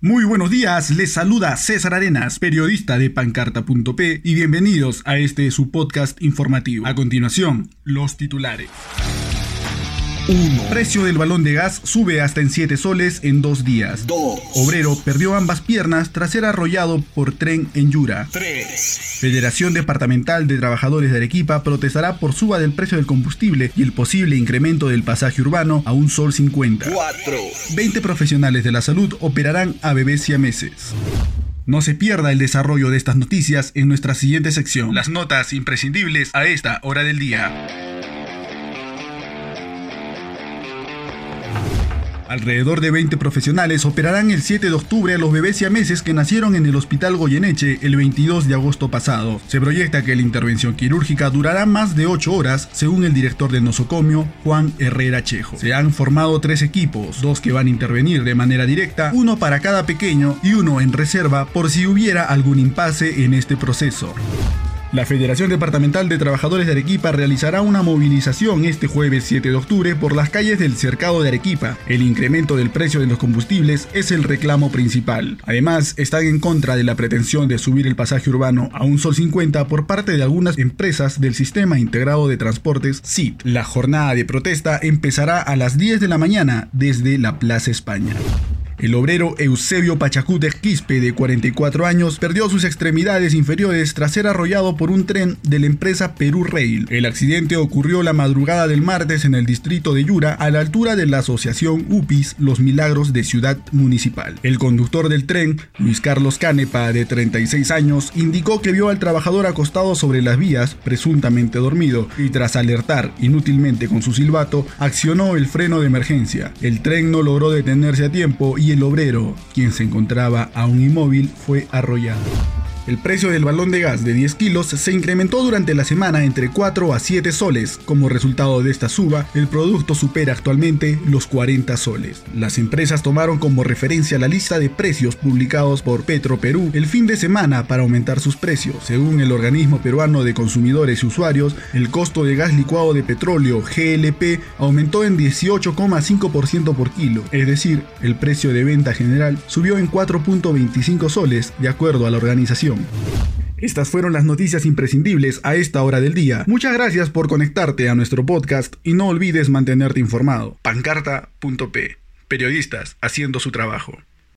Muy buenos días, les saluda César Arenas, periodista de pancarta.p y bienvenidos a este su podcast informativo. A continuación, los titulares. 1. Precio del balón de gas sube hasta en 7 soles en dos días. 2. Obrero perdió ambas piernas tras ser arrollado por tren en Yura. 3. Federación Departamental de Trabajadores de Arequipa protestará por suba del precio del combustible y el posible incremento del pasaje urbano a un sol 50. 4. 20 profesionales de la salud operarán a bebés y a meses. No se pierda el desarrollo de estas noticias en nuestra siguiente sección, las notas imprescindibles a esta hora del día. Alrededor de 20 profesionales operarán el 7 de octubre a los bebés y a meses que nacieron en el Hospital Goyeneche el 22 de agosto pasado. Se proyecta que la intervención quirúrgica durará más de 8 horas, según el director del nosocomio, Juan Herrera Chejo. Se han formado tres equipos, dos que van a intervenir de manera directa, uno para cada pequeño y uno en reserva por si hubiera algún impasse en este proceso. La Federación Departamental de Trabajadores de Arequipa realizará una movilización este jueves 7 de octubre por las calles del cercado de Arequipa. El incremento del precio de los combustibles es el reclamo principal. Además, están en contra de la pretensión de subir el pasaje urbano a un sol 50 por parte de algunas empresas del Sistema Integrado de Transportes SIT. La jornada de protesta empezará a las 10 de la mañana desde la Plaza España. El obrero Eusebio Pachacute Quispe, de 44 años, perdió sus extremidades inferiores tras ser arrollado por un tren de la empresa Perú Rail. El accidente ocurrió la madrugada del martes en el distrito de Yura, a la altura de la asociación UPIS Los Milagros de Ciudad Municipal. El conductor del tren, Luis Carlos Canepa, de 36 años, indicó que vio al trabajador acostado sobre las vías, presuntamente dormido, y tras alertar inútilmente con su silbato, accionó el freno de emergencia. El tren no logró detenerse a tiempo y el obrero, quien se encontraba aún inmóvil, fue arrollado. El precio del balón de gas de 10 kilos se incrementó durante la semana entre 4 a 7 soles. Como resultado de esta suba, el producto supera actualmente los 40 soles. Las empresas tomaron como referencia la lista de precios publicados por Petro Perú el fin de semana para aumentar sus precios. Según el organismo peruano de consumidores y usuarios, el costo de gas licuado de petróleo GLP aumentó en 18,5% por kilo, es decir, el precio de venta general subió en 4.25 soles, de acuerdo a la organización. Estas fueron las noticias imprescindibles a esta hora del día. Muchas gracias por conectarte a nuestro podcast y no olvides mantenerte informado. Pancarta.p. Periodistas haciendo su trabajo.